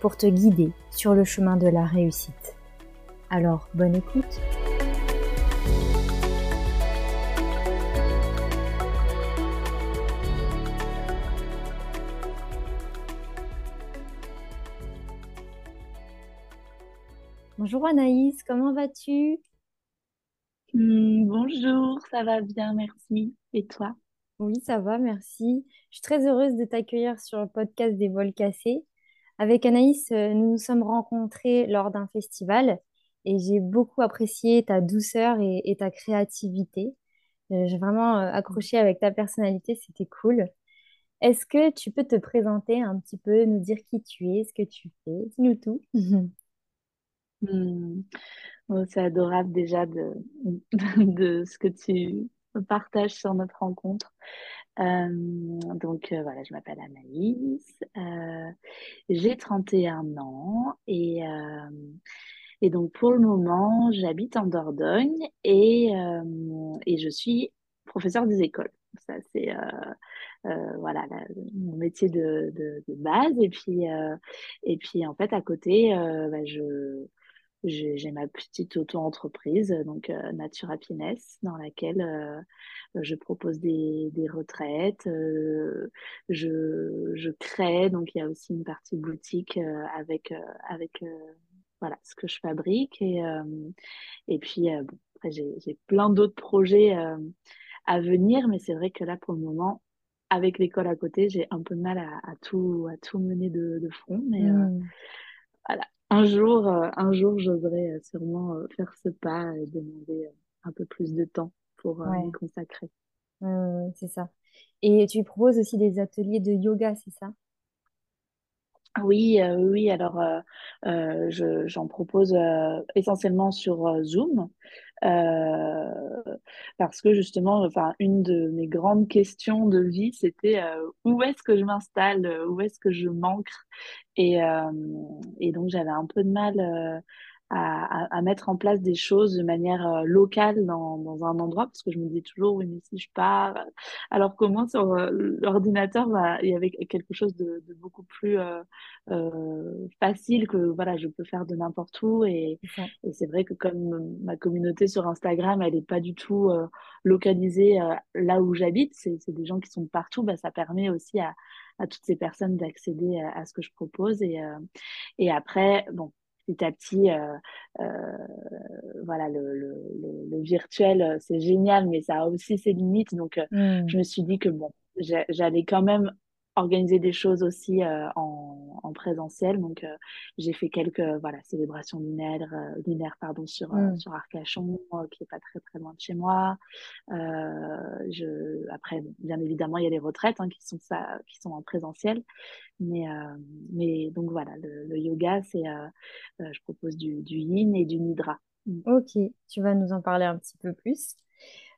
pour te guider sur le chemin de la réussite. Alors, bonne écoute Bonjour Anaïs, comment vas-tu? Hmm, bonjour, ça va bien, merci. Et toi? Oui, ça va, merci. Je suis très heureuse de t'accueillir sur le podcast des vols cassés. Avec Anaïs, euh, nous nous sommes rencontrés lors d'un festival et j'ai beaucoup apprécié ta douceur et, ta créativité. Euh, J'ai vraiment euh, accroché avec ta personnalité, c'était cool. Est-ce que tu peux te présenter un petit peu, nous dire qui tu es, ce que tu fais? Dis-nous tout. Hmm, oh, c'est adorable déjà de ce que tu partages sur notre rencontre. Euh, donc euh, voilà, je m'appelle Anaïs, euh, j'ai 31 ans et, et donc pour le moment j'habite en Dordogne et, et je suis professeure des écoles. Ça c'est voilà mon métier de, de, base et puis et puis en fait à côté bah, je j'ai j'ai ma petite auto-entreprise, donc euh, Nature Happiness, dans laquelle euh, je propose des, des retraites. euh, je, je crée, donc il y a aussi une partie boutique euh, avec, euh, avec euh, voilà, ce que je fabrique. Et, euh, et puis, euh, bon, après, j'ai, j'ai plein d'autres projets euh, à venir, mais c'est vrai que là, pour le moment, avec l'école à côté, j'ai un peu de mal à, à tout, à tout mener de, de front. Mais euh, Hmm, voilà. Un jour, euh, un jour, j'oserai euh, sûrement euh, faire ce pas et demander un peu plus de temps pour euh, m'y ouais, consacrer. c'est ça. Et tu proposes aussi des ateliers de yoga, c'est ça? Oui, euh, oui. Alors, euh, euh, je- j'en propose essentiellement sur Zoom parce que justement, enfin, une de mes grandes questions de vie, c'était où est-ce que je m'installe, où est-ce que je m'ancre, et, et donc j'avais un peu de mal à, à- à mettre en place des choses de manière euh, locale dans, dans un endroit parce que je me disais toujours, oui, mais si je pars, alors comment sur euh, l'ordinateur, bah, il y avait quelque chose de, de beaucoup plus euh, euh, facile que voilà, je peux faire de n'importe où. Et, et c'est vrai que comme ma communauté sur Instagram, elle n'est pas du tout euh, localisée euh, là où j'habite, c'est c'est des gens qui sont partout, bah, ça permet aussi à, à toutes ces personnes d'accéder à, à ce que je propose. Et, euh, et après, bon. Petit à petit, euh, euh, voilà, le, le, le, le virtuel, euh, c'est génial, mais ça a aussi ses limites. Donc, Hmm, je me suis dit que bon, j'a- j'allais quand même organiser des choses aussi euh, en, en présentiel. Donc, euh, j'ai fait quelques voilà, célébrations lunaires, euh, lunaires pardon, sur, euh, hmm. sur Arcachon, euh, qui est pas très très loin de chez moi. Euh, je, après, bien évidemment, il y a les retraites hein, qui sont ça, qui sont en présentiel. Mais, euh, mais donc voilà, le, le yoga, c'est, euh, euh, je propose du, du yin et du nidra. Mm. Ok, tu vas nous en parler un petit peu plus.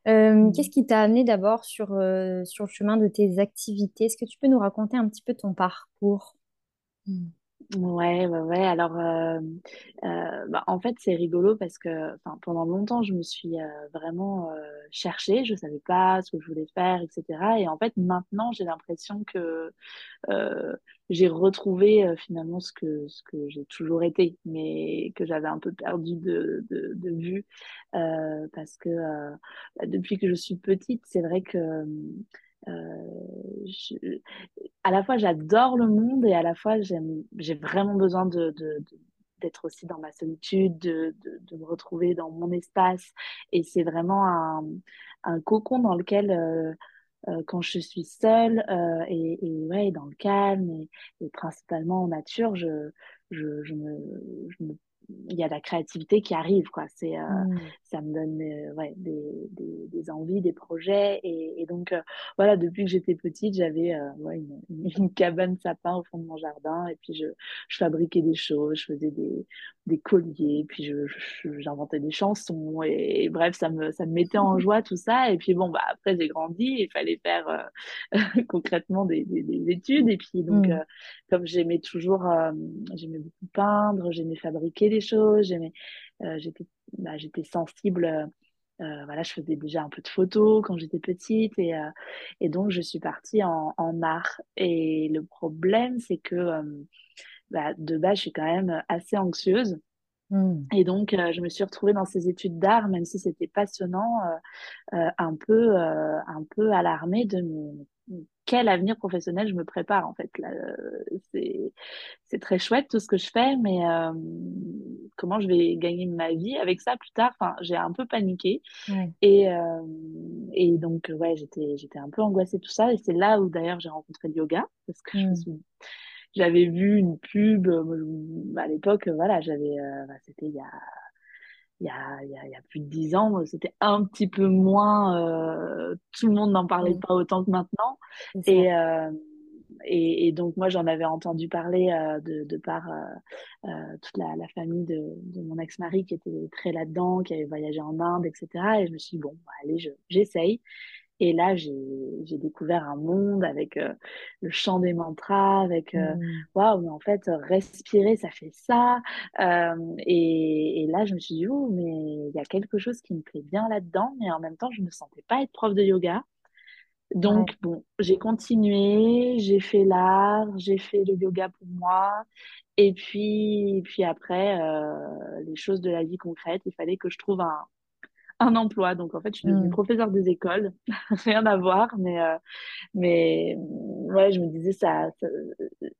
Euh, qu'est-ce qui t'a amené d'abord sur, euh, sur le chemin de tes activités? Est-ce que tu peux nous raconter un petit peu ton parcours? Hmm. Ouais, ouais, ouais. Alors, euh, euh, bah, en fait, c'est rigolo parce que pendant longtemps, je me suis euh, vraiment euh, cherchée. Je savais pas ce que je voulais faire, etc. Et en fait, maintenant, j'ai l'impression que euh, j'ai retrouvé finalement ce que, ce que j'ai toujours été, mais que j'avais un peu perdu de, de, de vue. Euh, parce que bah, depuis que je suis petite, c'est vrai que je- à la fois j'adore le monde et à la fois j'ai vraiment besoin de, d'être aussi dans ma solitude, de, de, me retrouver dans mon espace. Et c'est vraiment un, un cocon dans lequel, euh, euh, quand je suis seule euh, et, ouais, dans le calme et, principalement en nature, je, je, je me il y a la créativité qui arrive, quoi. C'est, euh, Mm. ça me donne euh, ouais, des, des, des envies, des projets. Et, et donc, euh, voilà, depuis que j'étais petite, j'avais ouais, une, une cabane sapin au fond de mon jardin. Et puis, je, je fabriquais des choses, je faisais des, des colliers, puis je, je- j'inventais des chansons. Et, et bref, ça me, ça me mettait en joie, tout ça. Et puis, bon, bah, après, j'ai grandi, il fallait faire concrètement des, des, des études. Et puis, donc, Mm. euh, comme j'aimais toujours, j'aimais beaucoup peindre, j'aimais fabriquer des choses, j'aimais, euh, j'étais, bah, j'étais sensible. euh, euh, voilà, je faisais déjà un peu de photos quand j'étais petite et, euh, et donc je suis partie en, en art. Et le problème, c'est que euh, bah, de base, je suis quand même assez anxieuse. Mm. Et donc, je me suis retrouvée dans ces études d'art, même si c'était passionnant, un peu, un peu alarmée de mes- quel avenir professionnel je me prépare en fait. Là, euh, c'est, c'est très chouette tout ce que je fais, mais euh, comment je vais gagner ma vie avec ça plus tard? Enfin, j'ai un peu paniqué Ouais. et, euh, et donc ouais, j'étais, j'étais un peu angoissée tout ça. Et c'est là où d'ailleurs j'ai rencontré le yoga parce que je me Mm. suis j'avais vu une pub à l'époque, voilà, j'avais, euh, bah, c'était il y a, il y a, y a, y a plus de dix ans, c'était un petit peu moins, euh, tout le monde n'en parlait pas autant que maintenant. Et, euh, et, et donc moi, j'en avais entendu parler euh, de, de par toute la, la famille de, de mon ex-mari qui était très là-dedans, qui avait voyagé en Inde, etc. Et je me suis dit, bon, bah, allez, je, j'essaye. Et là, j'ai, découvert un monde avec euh, le chant des mantras, avec euh, Mm. waouh, mais en fait, respirer, ça fait ça. Euh, et, et là, je me suis dit, oh, mais il y a quelque chose qui me plaît bien là-dedans, mais en même temps, je ne me sentais pas être prof de yoga. Ouais. Donc, bon, j'ai continué, j'ai fait l'art, j'ai fait le yoga pour moi. Et puis, et puis après, euh, les choses de la vie concrète, il fallait que je trouve un, un emploi. Donc, en fait, je suis devenue Mm. professeure des écoles. Rien à voir, mais, euh, mais ouais, je me disais, ça,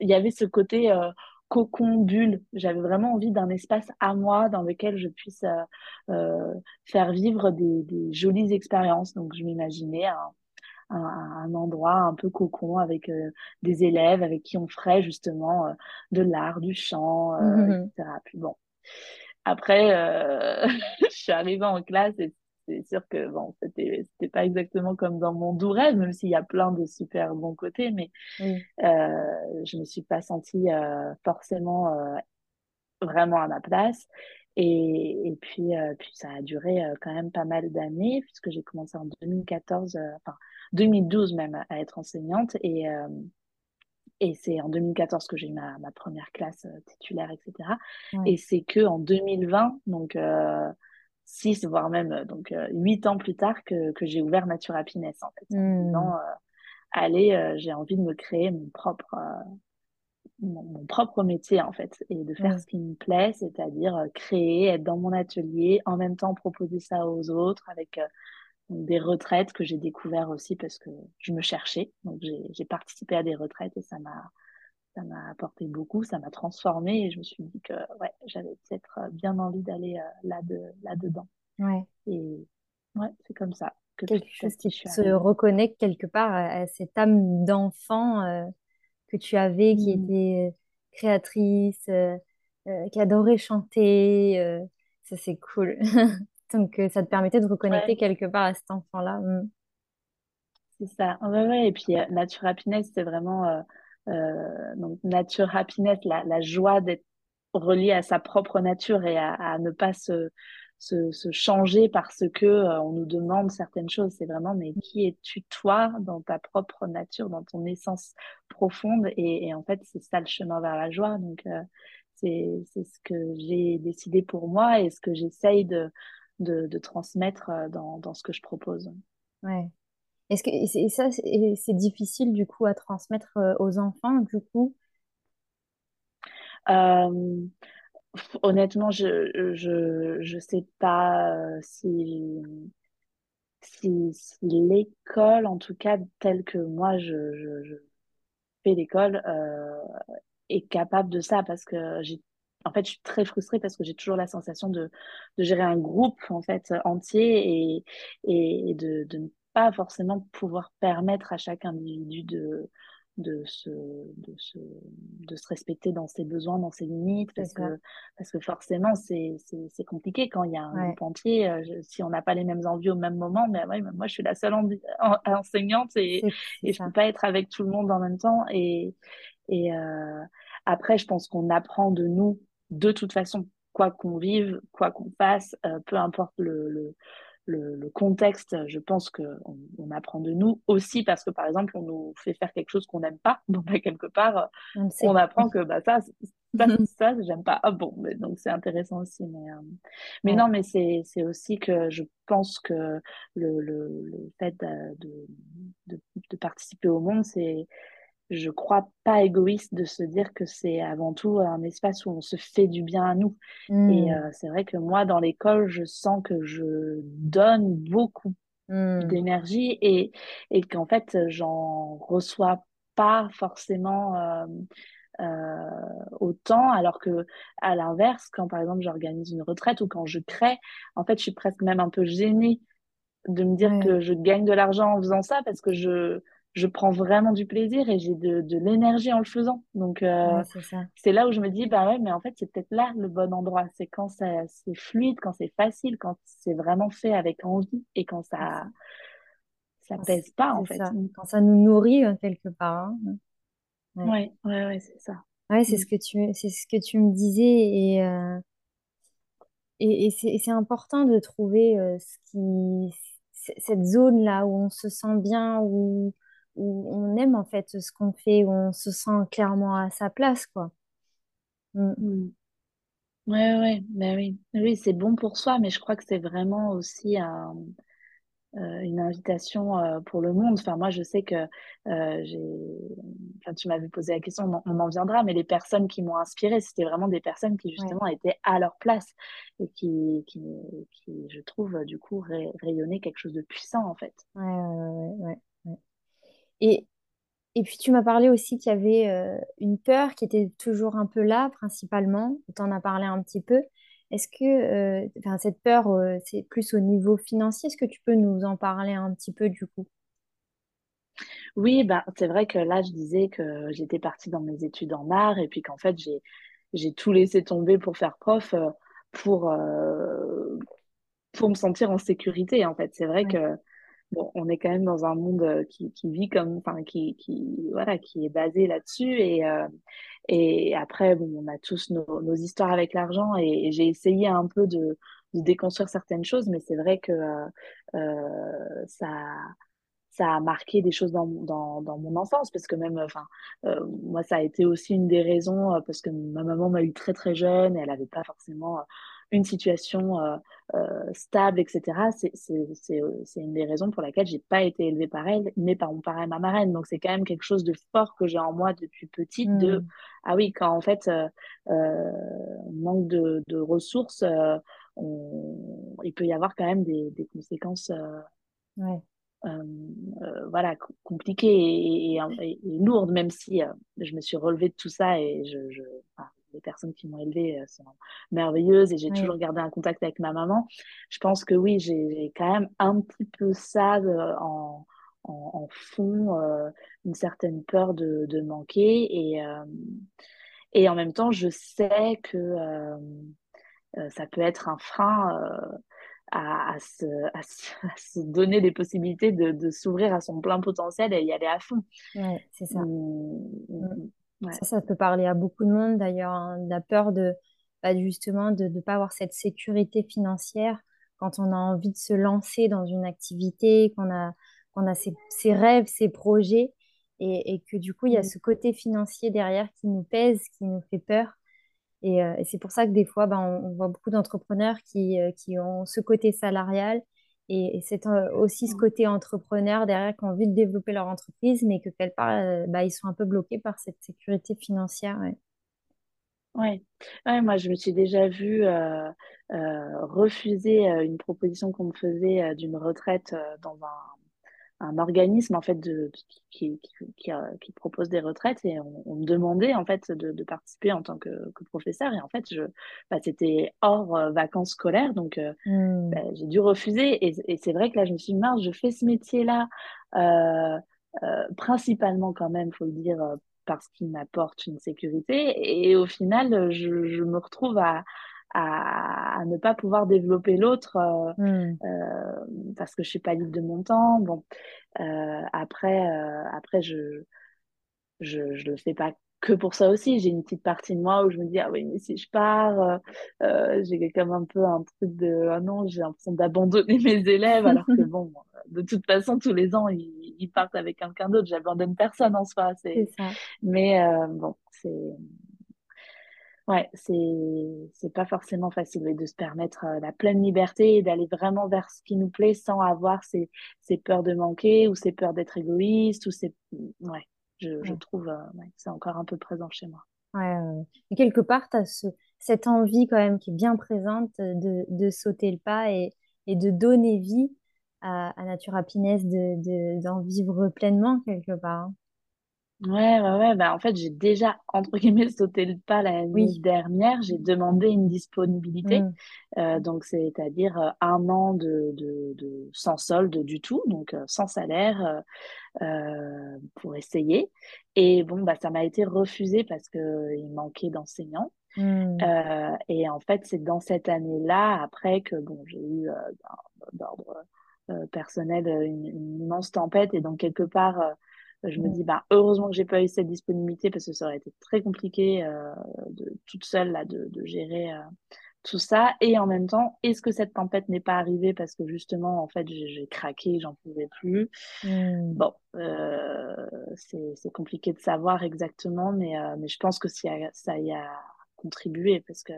il y avait ce côté euh, cocon, bulle. J'avais vraiment envie d'un espace à moi dans lequel je puisse euh, faire vivre des, des jolies expériences. Donc, je m'imaginais un, un, un endroit un peu cocon avec des élèves avec qui on ferait justement de l'art, du chant, Mhm. etc. Puis bon, après, euh, je suis arrivée en classe et c'est sûr que bon, c'était c'était pas exactement comme dans mon doux rêve, même s'il y a plein de super bons côtés, mais Oui. euh, je me suis pas sentie euh, forcément euh, vraiment à ma place. Et, et puis, euh, puis ça a duré euh, quand même pas mal d'années, puisque j'ai commencé en 2014, euh, enfin 2012 même, à être enseignante. Et, euh, et c'est en 2014 que j'ai eu ma, ma première classe euh, titulaire, etc. Ouais. Et c'est que en 2020, donc euh, six, voire même euh, donc euh, huit ans plus tard, que, que j'ai ouvert Nature Happiness, en fait, Mm. disant, euh, allez, euh, j'ai envie de me créer mon propre, euh, mon, propre métier, en fait, et de faire ce qui me plaît, c'est-à-dire euh, créer, être dans mon atelier, en même temps proposer ça aux autres avec euh, des retraites que j'ai découvert aussi parce que je me cherchais. Donc j'ai participé à des retraites et ça m'a ça m'a apporté beaucoup, ça m'a transformée et je me suis dit que ouais, j'avais peut-être euh, bien envie d'aller euh, là de là-dedans. Ouais. Et ouais, c'est comme ça que Quelque chose qui te arrivée. reconnecte quelque part à, cette âme d'enfant euh, que tu avais, qui Mm. était créatrice, euh, qui adorait chanter. ça, c'est cool. Donc, euh, ça te permettait de reconnecter Ouais, quelque part à cet enfant-là. Mm. c'est ça. Ouais, ouais. Et puis euh, Nature Happiness, c'est vraiment euh, euh, donc Nature Happiness, la, la joie d'être relié à sa propre nature et à, à ne pas se, se, se changer parce que euh, on nous demande certaines choses. C'est vraiment, mais qui es-tu toi dans ta propre nature, dans ton essence profonde? Et, et en fait, c'est ça le chemin vers la joie. Donc, euh, c'est, c'est ce que j'ai décidé pour moi et ce que j'essaye de, de, de transmettre euh, dans, dans ce que je propose. Ouais. Est-ce que et ça, c'est difficile du coup à transmettre euh, aux enfants, du coup? Euh, honnêtement, je, je, je sais pas si si, si l'école, en tout cas, telle que moi je, je, je fais l'école, euh, est capable de ça parce que j'ai, en fait, je suis très frustrée parce que j'ai toujours la sensation de, de gérer un groupe, en fait, entier et, de, de ne pas forcément pouvoir permettre à chaque individu de, de se, de se, de se respecter dans ses besoins, dans ses limites, parce que, parce que forcément, c'est compliqué quand il y a un groupe entier. Euh, si on n'a pas les mêmes envies au même moment, mais ouais, moi, je suis la seule enseignante et, et je ne peux pas être avec tout le monde en même temps. Et, et euh, après, je pense qu'on apprend de nous de toute façon, quoi qu'on vive, quoi qu'on fasse, euh, peu importe le, le le, contexte, je pense qu'on on apprend de nous aussi parce que, par exemple, on nous fait faire quelque chose qu'on n'aime pas. Donc, bah, quelque part, on, apprend que bah, ça, ça, ça j'aime pas. Ah bon, mais, donc c'est intéressant aussi. Mais, euh, mais non, mais c'est aussi que je pense que le, le, le fait de, de, de, participer au monde, c'est je crois pas égoïste de se dire que c'est avant tout un espace où on se fait du bien à nous. Et hmm. euh, c'est vrai que moi, dans l'école, je sens que je donne beaucoup hmm. d'énergie et, et qu'en fait, j'en reçois pas forcément euh, euh, autant, alors que à l'inverse, quand par exemple j'organise une retraite ou quand je crée, en fait, je suis presque même un peu gênée de me dire que je gagne de l'argent en faisant ça parce que je je prends vraiment du plaisir et j'ai de, de l'énergie en le faisant. Donc, euh, c'est là où je me dis, bah ouais, mais en fait, c'est peut-être là le bon endroit. C'est quand c'est fluide, quand c'est facile, quand c'est vraiment fait avec envie et quand ça ça pèse pas, en fait. Quand ça nous nourrit euh, quelque part. Hein. Ouais, ouais, ouais, c'est ça. Ouais, c'est mm. ce que tu, c'est ce que tu me disais et, euh, et, et c'est important de trouver ce qui, cette zone là où on se sent bien, où où on aime en fait ce qu'on fait, où on se sent clairement à sa place, quoi. Mm. Mm. Ouais, ouais, ben oui. Oui, c'est bon pour soi, mais je crois que c'est vraiment aussi un, euh, une invitation euh, pour le monde. Enfin, moi, je sais que euh, j'ai. Enfin, tu m'avais posé la question, on, en viendra, mais les personnes qui m'ont inspirée, c'était vraiment des personnes qui justement étaient à leur place et qui, qui, qui je trouve, du coup, rayonnaient quelque chose de puissant, en fait. Ouais, ouais, ouais. Et, et puis tu m'as parlé aussi qu'il y avait euh, une peur qui était toujours un peu là, principalement. Tu en as parlé un petit peu. Est-ce que euh, cette peur, euh, c'est plus au niveau financier? Est-ce que tu peux nous en parler un petit peu du coup? Oui, bah, c'est vrai que là, je disais que j'étais partie dans mes études en art et puis qu'en fait, j'ai, j'ai tout laissé tomber pour faire prof pour, pour me sentir en sécurité. En fait, c'est vrai que bon, on est quand même dans un monde euh, qui, qui vit comme, enfin, qui, qui, voilà, qui est basé là-dessus. Et, euh, et après, bon, on a tous nos, nos histoires avec l'argent. Et, j'ai essayé un peu de, de, déconstruire certaines choses, mais c'est vrai que euh, euh, ça, ça a marqué des choses dans, dans, dans mon enfance. Parce que même, enfin, euh, moi, ça a été aussi une des raisons parce que ma maman m'a eu très très jeune. Elle n'avait pas forcément une situation euh, euh, stable, etc. C'est une des raisons pour laquelle j'ai pas été élevée par elle, mais par mon parrain et ma marraine. Donc c'est quand même quelque chose de fort que j'ai en moi depuis petite. De hmm. ah oui, quand en fait euh, on manque de, de ressources, on, il peut y avoir quand même des, des conséquences. Ouais. Euh, voilà, compliquées et, et, lourdes, même si je me suis relevée de tout ça et je, je les personnes qui m'ont élevée euh, sont merveilleuses et j'ai toujours gardé un contact avec ma maman. Je pense que oui, j'ai quand même un petit peu ça en, en, fond, euh, une certaine peur de, de manquer et, euh, et en même temps, je sais que ça peut être un frein. À, à, se, à, se, donner des possibilités de, de s'ouvrir à son plein potentiel et y aller à fond. Ouais, c'est ça. Mmh, mmh, Ça, ça peut parler à beaucoup de monde d'ailleurs, hein, la peur de bah, justement de ne pas avoir cette sécurité financière quand on a envie de se lancer dans une activité, qu'on a, qu'on a ses, rêves, ses projets, et, et, que du coup, il y a mmh. ce côté financier derrière qui nous pèse, qui nous fait peur. Et, euh, et c'est pour ça que des fois, bah, on, voit beaucoup d'entrepreneurs qui, euh, qui ont ce côté salarial et, c'est euh, aussi ce côté entrepreneur derrière qui ont envie de développer leur entreprise, mais que quelque part, euh, bah, ils sont un peu bloqués par cette sécurité financière. Ouais. ouais. moi je me suis déjà vue euh, refuser une proposition qu'on me faisait d'une retraite dans un un organisme en fait de, qui, qui, qui, propose des retraites et on, me demandait en fait de, de, participer en tant que, que, professeur et en fait je bah, c'était hors euh, vacances scolaires donc euh, hmm. bah, j'ai dû refuser et, et c'est vrai que là je me suis dit je fais ce métier là euh, principalement quand même, faut le dire, parce qu'il m'apporte une sécurité. Et au final, je, je me retrouve à, à, à, ne pas pouvoir développer l'autre euh, mm. euh, parce que je suis pas libre de mon temps. Bon, euh, après, après, je, je, je le fais pas que pour ça aussi. J'ai une petite partie de moi où je me dis, ah oui, mais si je pars, j'ai quand même un peu un truc de, ah non, j'ai l'impression d'abandonner mes élèves, alors que bon, de toute façon, tous les ans, ils, ils partent avec quelqu'un d'autre. J'abandonne personne en soi. C'est, mais bon, c'est, Ouais, c'est c'est pas forcément facile de se permettre euh, la pleine liberté et d'aller vraiment vers ce qui nous plaît sans avoir ces, ces peurs de manquer ou ces peurs d'être égoïste ou ces ouais, je, je trouve euh, ouais, c'est encore un peu présent chez moi. Ouais, et quelque part, tu as ce, cette envie quand même qui est bien présente de, de sauter le pas et, et de donner vie à, à Nature Happiness, de, de, d'en vivre pleinement quelque part. Hein. Ouais, ouais, ouais. Bah, en fait, j'ai déjà, entre guillemets, sauté le pas la nuit dernière. J'ai demandé une disponibilité. Mm. Euh, donc, c'est-à-dire euh, un an de, de, de, sans solde du tout, donc euh, sans salaire, euh, pour essayer. Et bon, bah, ça m'a été refusé parce que il manquait d'enseignants. Mm. et en fait, c'est dans cette année-là, après que bon, j'ai eu d'ordre personnel une, une, immense tempête. Et donc, quelque part je me dis, bah, heureusement que j'ai pas eu cette disponibilité parce que ça aurait été très compliqué euh, de, toute seule là, de, de gérer euh, tout ça. Et en même temps, est-ce que cette tempête n'est pas arrivée parce que justement, en fait, j'ai craqué, j'en pouvais plus? Mmh. Bon, euh, c'est compliqué de savoir exactement, mais, euh, mais je pense que ça y a contribué parce que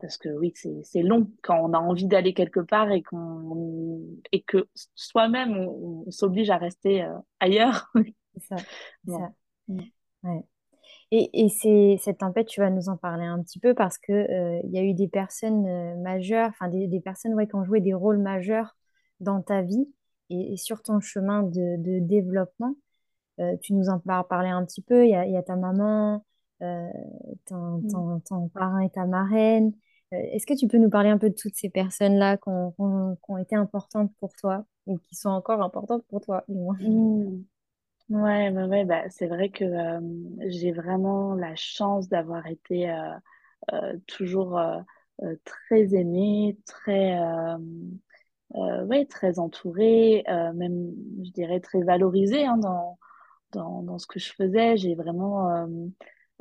parce que oui, c'est long quand on a envie d'aller quelque part et, qu'on et que soi-même, on, s'oblige à rester euh, ailleurs. C'est ça. ça. Ouais. Et, et c'est, cette tempête, tu vas nous en parler un petit peu parce qu'il euh, il y a eu des personnes euh, majeures, enfin des, des, personnes ouais, qui ont joué des rôles majeurs dans ta vie et, sur ton chemin de, de développement. tu nous en parler un petit peu. Il y a, il y a ta maman, euh, ton, mm. ton, ton, parrain et ta marraine. Euh, est-ce que tu peux nous parler un peu de toutes ces personnes-là qui ont, été importantes pour toi ou qui sont encore importantes pour toi, du moins? Mm. Ouais, ouais, ouais bah, c'est vrai que euh, j'ai vraiment la chance d'avoir été euh, toujours très aimée, très, ouais, très entourée, même, je dirais, très valorisée hein, dans, dans, dans, ce que je faisais. J'ai vraiment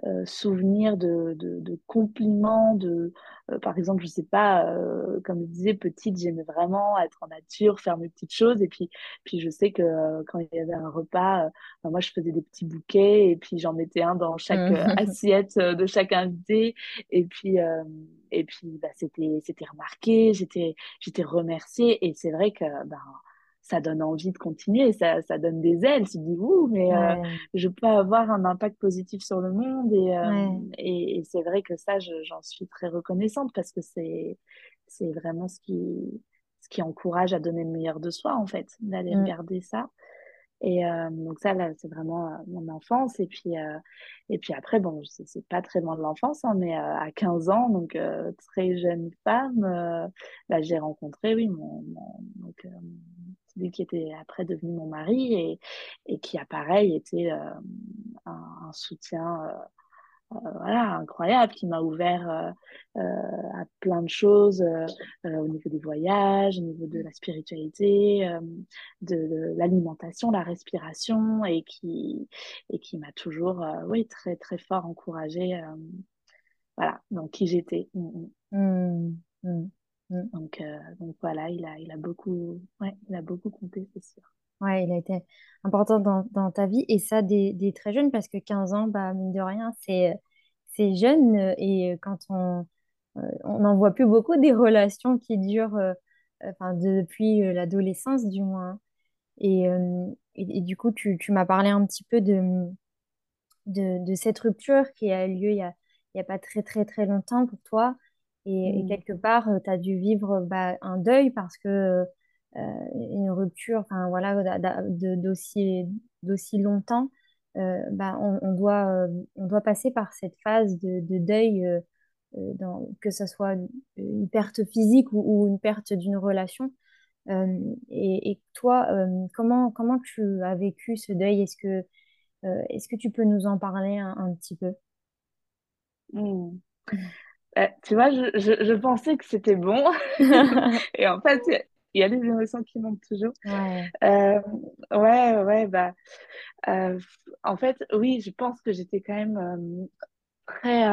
euh, souvenir de, de, de, compliments, de, euh, par exemple, je sais pas, euh, comme je disais, petite, j'aimais vraiment être en nature, faire mes petites choses. Et puis, puis je sais que quand il y avait un repas, ben, moi, je faisais des petits bouquets et puis j'en mettais un dans chaque mmh. assiette de chaque invité. Et puis, et puis bah, c'était, c'était remarqué, j'étais, j'étais remerciée. Et c'est vrai que ben, ça donne envie de continuer, ça, ça donne des ailes. Tu te dis, ouh, mais euh, je peux avoir un impact positif sur le monde. Et, euh, et, et c'est vrai que ça, j'en suis très reconnaissante parce que c'est, vraiment ce qui, ce qui encourage à donner le meilleur de soi, en fait, d'aller mm. regarder ça. Et euh, donc ça, là, c'est vraiment euh, mon enfance. Et puis, euh, et puis après, bon, c'est pas très loin de l'enfance, hein, mais à 15 ans, donc très jeune femme, bah, j'ai rencontré, oui, mon, celui qui était après devenu mon mari et, et qui, pareil, était un, soutien voilà, incroyable, qui m'a ouvert euh, euh, à plein de choses au niveau des voyages, au niveau de la spiritualité, de, l'alimentation, la respiration, et qui, et qui m'a toujours, oui, très, très fort encouragée, voilà, donc qui j'étais. Mm, mm. Mmh, mmh. Donc, donc voilà, il a, il a beaucoup, ouais, il a beaucoup compté, c'est sûr. Ouais, il a été important dans, dans ta vie et ça des, des, très jeunes parce que 15 ans, bah, mine de rien, c'est, c'est jeune et quand on, euh, on n'en voit plus beaucoup des relations qui durent euh, enfin, depuis euh, l'adolescence du moins. Et, et, du coup, tu, tu m'as parlé un petit peu de, de, de, cette rupture qui a eu lieu il n'y a, il y a pas très très très longtemps pour toi. Et, mmh. quelque part, tu as dû vivre bah, un deuil parce que euh, une rupture, enfin voilà, d'aussi d'aussi longtemps, euh, bah, on, doit, euh, on doit passer par cette phase de, deuil, dans, que ce soit une perte physique ou, une perte d'une relation. et, et, toi, comment, comment tu as vécu ce deuil? Est-ce que, est-ce que tu peux nous en parler un, un petit peu? Hmm. Euh, tu vois, je, je, je pensais que c'était bon. Et en fait, il y a des émotions qui montent toujours. Ouais. Euh, ouais, ouais, bah, euh, en fait, oui, je pense que j'étais quand même euh, très,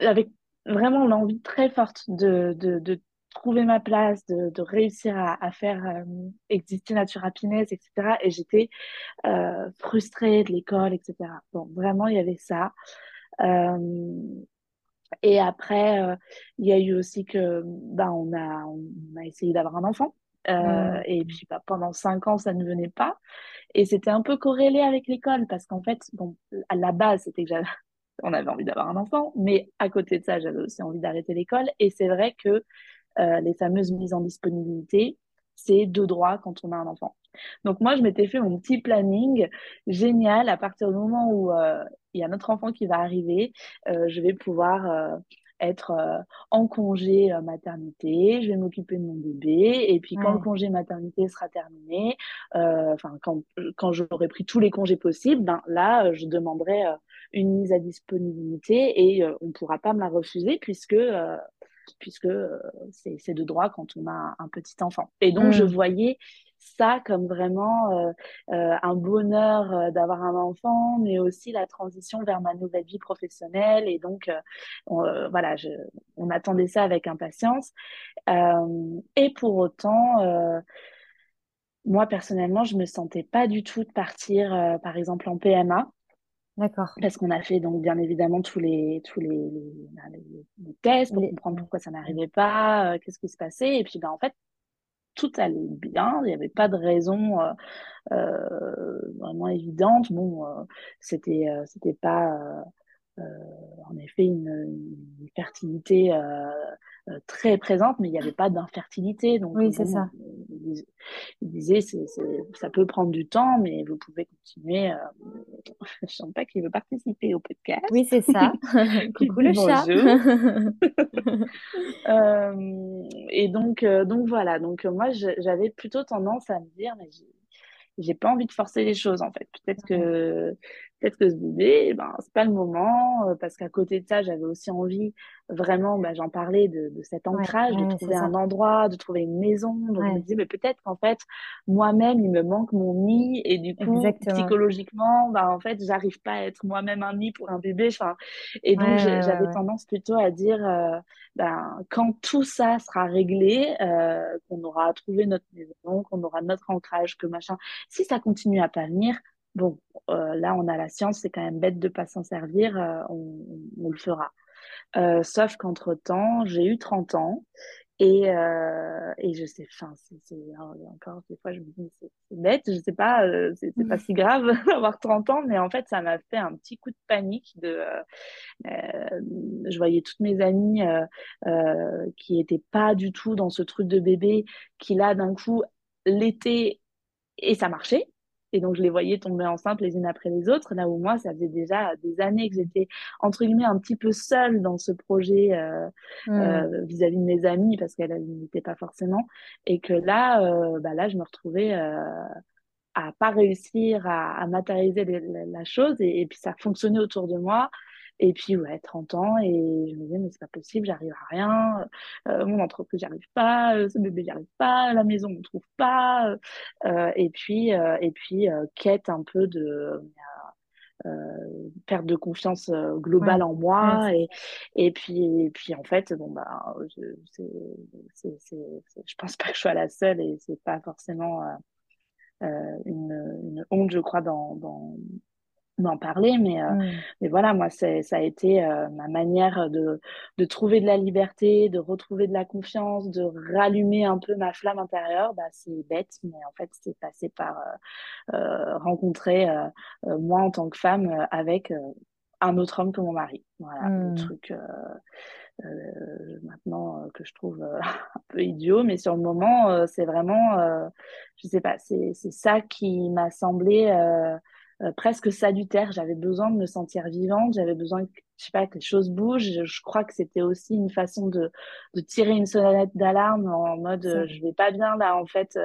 avec vraiment l'envie très forte de, de, de trouver ma place, de, de réussir à, à faire exister Nature Happiness, etc. Et j'étais frustrée de l'école, etc. Bon, vraiment, il y avait ça. Euh, et après, euh, il y a eu aussi que, bah, on a, on a essayé d'avoir un enfant. Euh, Mm. et puis bah, pendant cinq ans, ça ne venait pas. Et c'était un peu corrélé avec l'école parce qu'en fait, bon, à la base, c'était que j'avais, on avait envie d'avoir un enfant, mais à côté de ça, j'avais aussi envie d'arrêter l'école. Et c'est vrai que euh, les fameuses mises en disponibilité, c'est de droit quand on a un enfant. Donc moi, je m'étais fait mon petit planning génial. À partir du moment où euh, il y a notre enfant qui va arriver, euh, je vais pouvoir euh, être euh, en congé euh, maternité, je vais m'occuper de mon bébé, et puis quand le congé maternité sera terminé, euh, enfin quand, quand j'aurai pris tous les congés possibles, ben là, je demanderai une mise à disponibilité et on ne pourra pas me la refuser puisque puisque euh, c'est de droit quand on a un, petit enfant. Et donc, je Mm. voyais ça comme vraiment euh, euh, un bonheur euh, d'avoir un enfant, mais aussi la transition vers ma nouvelle vie professionnelle. Et donc, on, voilà, je, on attendait ça avec impatience. Et pour autant, moi, personnellement, je me sentais pas du tout de partir, par exemple, en PMA. D'accord. Parce qu'on a fait donc bien évidemment tous les tous les, les, les- les tests pour comprendre pourquoi ça n'arrivait pas, euh, qu'est-ce qui se passait. Et puis ben, en fait, tout allait bien, il n'y avait pas de raison euh, euh, vraiment évidente. Bon, euh, c'était euh, c'était pas en effet une, une fertilité euh, euh, très présente, mais il n'y avait pas d'infertilité. Donc Oui, c'est bon, ça. il, il disait ça peut prendre du temps, mais vous pouvez continuer. Euh, je sens pas qu'il veut participer au Oui, podcast. c'est ça. Coucou le chat. Euh, et donc, euh, donc voilà. Donc euh, moi, j'avais plutôt tendance à me dire, mais j'ai pas envie de forcer les choses en fait. Peut-être que peut-être que ce bébé, eh ben c'est pas le moment euh, parce qu'à côté de ça, j'avais aussi envie vraiment, bah, j'en parlais de, de cet ouais, ancrage, de ouais, trouver ça. un endroit, de trouver une maison. Donc je me disais, mais peut-être qu'en fait moi-même il me manque mon nid et du coup exactement. psychologiquement, bah en fait j'arrive pas à être moi-même un nid pour un bébé. Enfin, et donc j'avais tendance plutôt à dire, euh, ben quand tout ça sera réglé, euh, qu'on aura trouvé notre maison, qu'on aura notre ancrage, que machin si ça continue à pas venir, bon, euh, là, on a la science, c'est quand même bête de pas s'en servir, euh, on, on, le fera. Euh, sauf qu'entre-temps, j'ai eu 30 ans et, euh, et je sais, enfin, encore des fois, je me dis, c'est, bête, je sais pas, euh, c'est, pas si grave d'avoir 30 ans, mais en fait, ça m'a fait un petit coup de panique de, je voyais toutes mes amies euh, euh, qui étaient pas du tout dans ce truc de bébé, qui là, d'un coup, l'été et ça marchait. Et donc, je les voyais tomber enceintes les unes après les autres, là où moi, ça faisait déjà des années que j'étais, entre guillemets, un petit peu seule dans ce projet euh, Hmm. euh, vis-à-vis de mes amies, parce qu'elles n'étaient pas forcément. Et que là, euh, bah là, je me retrouvais à pas réussir à, à matérialiser la, la chose. Et, et puis, ça fonctionnait autour de moi. Et puis, ouais, 30 ans, et je me disais, mais c'est pas possible, j'arrive à rien, euh, mon entreprise, j'arrive pas, euh, ce bébé, j'arrive pas, la maison, on trouve pas. euh, euh, et puis, euh, et puis euh, quête un peu de euh, perte de confiance globale Ouais, en moi. Et, et puis, et puis, en fait, bon, bah, je, c'est- je pense pas que je sois la seule, et c'est pas forcément euh, une, une honte, je crois, dans, dans, d'en parler, mais, euh, Hmm. mais voilà, moi, c'est, ça a été euh, ma manière de, de trouver de la liberté, de retrouver de la confiance, de rallumer un peu ma flamme intérieure. Bah, c'est bête, mais en fait, c'est passé par euh, euh, rencontrer euh, euh, moi en tant que femme euh, avec euh, un autre homme que mon mari. Voilà, le Hmm. truc euh, euh, maintenant euh, que je trouve euh, un peu idiot, mais sur le moment, euh, c'est vraiment, euh, je sais pas, c'est, c'est ça qui m'a semblé... euh, presque salutaire. J'avais besoin de me sentir vivante, j'avais besoin, que, je sais pas, que les choses bougent. Je, crois que c'était aussi une façon de, de tirer une sonnette d'alarme en mode je vais pas bien là, en fait,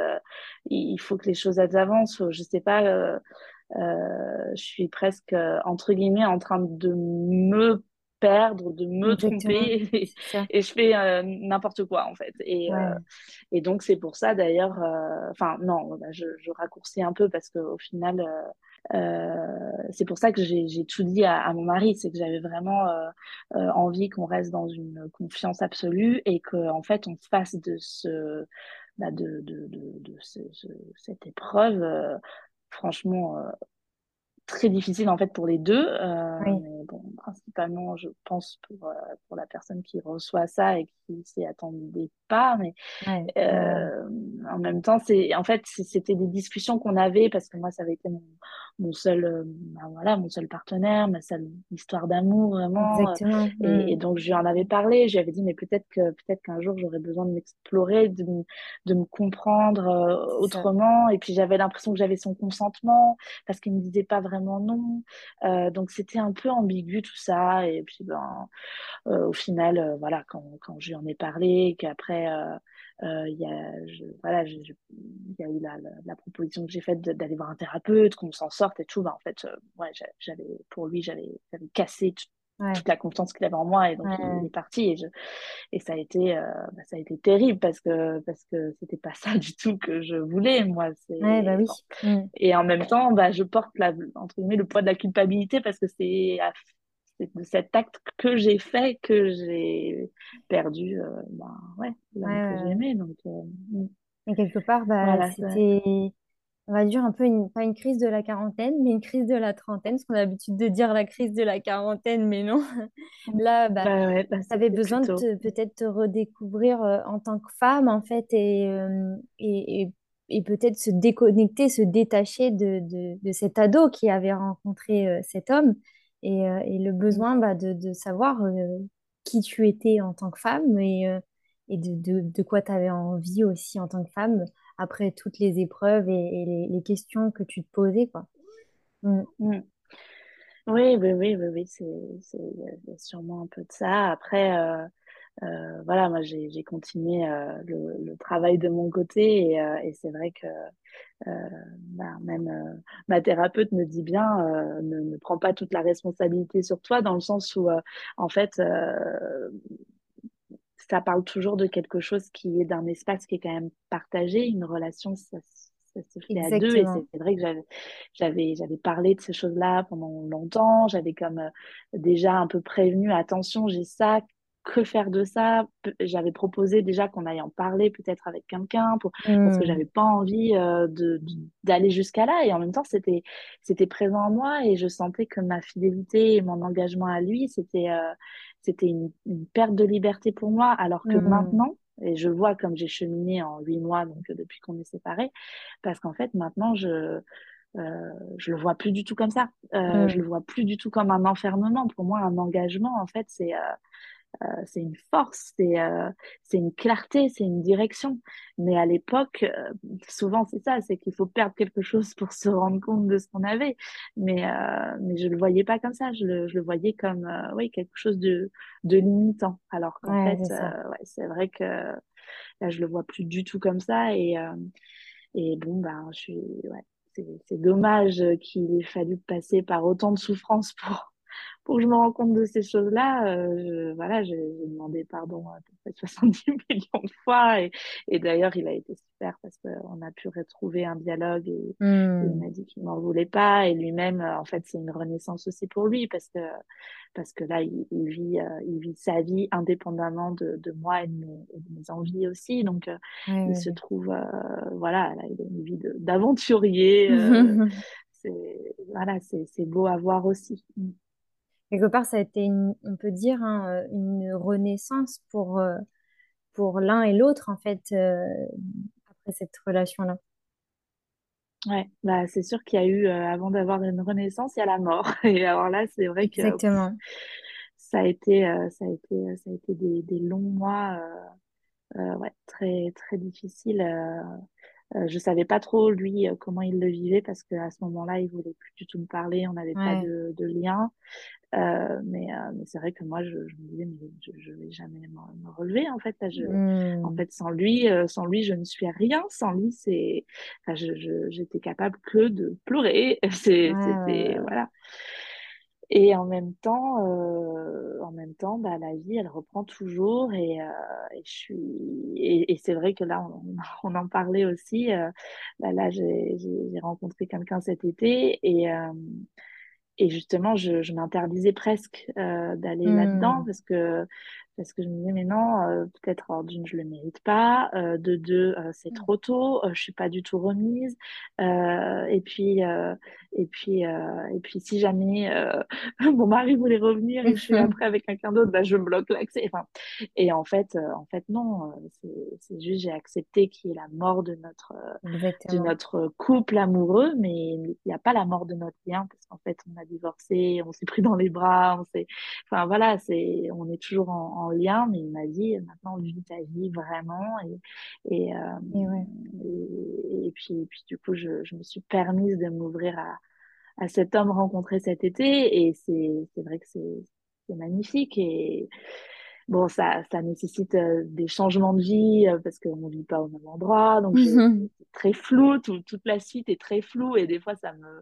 il faut que les choses avancent. Je sais pas, je suis presque entre guillemets en train de me perdre, de me tromper et, je fais euh, n'importe quoi en fait. Et, euh, et donc c'est pour ça d'ailleurs, euh, enfin non, je, je, raccourcis un peu parce qu'au final, c'est pour ça que j'ai tout dit à, mon mari, c'est que j'avais vraiment envie qu'on reste dans une confiance absolue et qu'en en fait on fasse de ce bah, de, de, de, de cette épreuve franchement très difficile en fait pour les deux. Euh, mais bon, principalement, je pense pour, euh, pour la personne qui reçoit ça et qui s'y attendait pas. Mais euh, en même temps, c'est en fait c'était des discussions qu'on avait parce que moi ça avait été mon, mon seul euh, ben voilà mon seul partenaire, ma seule histoire d'amour vraiment. Et, mm. donc je lui en avais parlé. Je lui avais dit mais peut-être que peut-être qu'un jour j'aurais besoin de m'explorer, de, de me comprendre autrement. Et puis j'avais l'impression que j'avais son consentement parce qu'il me disait pas vraiment non. Euh, donc c'était un peu ambigu tout ça. Et puis ben, euh, au final, euh, voilà, quand, quand je lui en ai parlé, qu'après il y a, voilà, il y a eu la, la, proposition que j'ai faite d'aller voir un thérapeute, qu'on s'en sorte et tout. Ben, en fait, ouais, j'avais pour lui, j'avais cassé toute la confiance qu'il avait en moi et donc il est parti et, je, et ça a été euh, bah, ça a été terrible parce que parce que c'était pas ça du tout que je voulais moi c'est bah oui. Mm. et en même temps bah je porte la entre guillemets le poids de la culpabilité parce que c'est de cet acte que j'ai fait que j'ai perdu euh, bah, ouais l'homme que j'aimais donc euh, mm. et quelque part bah, c'était on va dire un peu une, pas une crise de la quarantaine, mais une crise de la trentaine, parce qu'on a l'habitude de dire la crise de la quarantaine, mais non. Là, bah, bah, bah tu avais besoin de peut-être te redécouvrir euh, en tant que femme, en fait, et, euh, et, et, peut-être se déconnecter, se détacher de, de, de, cet ado qui avait rencontré euh, cet homme, et, et le besoin bah, de, de savoir qui tu étais en tant que femme et, et de, de quoi tu avais envie aussi en tant que femme après toutes les épreuves et, les, questions que tu te posais, quoi. Mm. Mm. Oui, oui, oui, oui, oui, c'est, sûrement un peu de ça. Après, euh, euh, voilà, moi, j'ai, continué euh, le, travail de mon côté et, c'est vrai que bah, même ma thérapeute me dit bien, ne, ne prends pas toute la responsabilité sur toi, dans le sens où, en fait, ça parle toujours de quelque chose qui est d'un espace qui est quand même partagé. Une relation, ça, se fait à deux. Et c'est vrai que j'avais, j'avais parlé de ces choses-là pendant longtemps. J'avais comme euh, déjà un peu prévenu, attention, j'ai ça, que faire de ça? J'avais proposé déjà qu'on aille en parler peut-être avec quelqu'un pour parce que mmh. j'avais pas envie euh, de d'aller jusqu'à là et en même temps c'était c'était présent en moi et je sentais que ma fidélité et mon engagement à lui c'était euh, c'était une, perte de liberté pour moi, alors que mmh. maintenant, et je vois comme j'ai cheminé en huit mois, donc euh, depuis qu'on est séparés, parce qu'en fait, maintenant, je euh, je le vois plus du tout comme ça. Euh, Je mmh. le vois plus du tout comme un enfermement. Pour moi, un engagement, en fait, c'est euh, euh, c'est une force, c'est euh, c'est une clarté, c'est une direction. Mais à l'époque, euh, souvent c'est ça, c'est qu'il faut perdre quelque chose pour se rendre compte de ce qu'on avait. Mais mais je le voyais pas comme ça, je le, je le voyais comme oui quelque chose de de limitant. Alors qu'en fait, ouais, c'est vrai que là je le vois plus du tout comme ça et et bon ben je suis ouais c'est dommage qu'il ait fallu passer par autant de souffrances pour pour que je me rende compte de ces choses-là, euh, voilà, j'ai demandé pardon à peu près 70 millions de fois. Et, et d'ailleurs, il a été super parce qu'on a pu retrouver un dialogue et, hmm. il m'a dit qu'il m'en voulait pas. Et lui-même, en fait, c'est une renaissance aussi pour lui parce que, parce que là, il, vit, euh, il vit sa vie indépendamment de, de moi et de, mes, mes, envies aussi. Donc, euh, il se trouve, euh, voilà, là, il a une vie d'aventurier. c'est voilà, c'est beau à voir aussi. Quelque part, ça a été, on peut dire, hein, euh, une renaissance pour, euh, pour l'un et l'autre, en fait, euh, après cette relation-là. Ouais, bah, c'est sûr qu'il y a eu, avant d'avoir une renaissance, il y a la mort. Et alors là, c'est vrai que Exactement. ça a été, ça a été, ça a été des, des longs mois ouais, très, très difficiles euh, je savais pas trop lui comment il le vivait parce qu'à ce moment-là, il voulait plus du tout me parler, on n'avait pas de, de lien. Euh, mais, euh, mais c'est vrai que moi, je, je, me disais, mais je, je vais jamais me, relever. En fait, je, en mmh. fait, sans lui, euh, sans lui, je ne suis rien. Sans lui, c'est, enfin, je, j'étais capable que de pleurer. C'est, c'était, voilà. Et en même temps, euh, en même temps, bah, la vie, elle reprend toujours. Et, euh, et je suis, et, et c'est vrai que là, on, on en parlait aussi. bah, là, j'ai, rencontré quelqu'un cet été et et justement, je, je m'interdisais presque euh, d'aller là-dedans mmh. parce que parce que je me disais mais non euh, peut-être d'une je le mérite pas. Euh, de deux euh, c'est trop tôt. Je suis pas du tout remise. Et puis et puis et puis si jamais mon mari voulait revenir et je suis après avec quelqu'un d'autre bah je bloque l'accès. Enfin et en fait en fait non c'est juste j'ai accepté qu'il y ait la mort de notre de notre couple amoureux mais il n'y a pas la mort de notre lien parce qu'en fait on a divorcé on s'est pris dans les bras on s'est enfin voilà c'est on est toujours en en lien, mais il m'a dit maintenant vis ta vie vraiment. Et, et, euh, et, puis, puis du coup, je, je me suis permise de m'ouvrir à, à cet homme rencontré cet été. Et c'est vrai que c'est magnifique. Et, bon, ça, ça nécessite euh, des changements de vie euh, parce qu'on ne vit pas au même endroit. Donc, c'est très flou. toute la suite est très floue. Et des fois, ça me,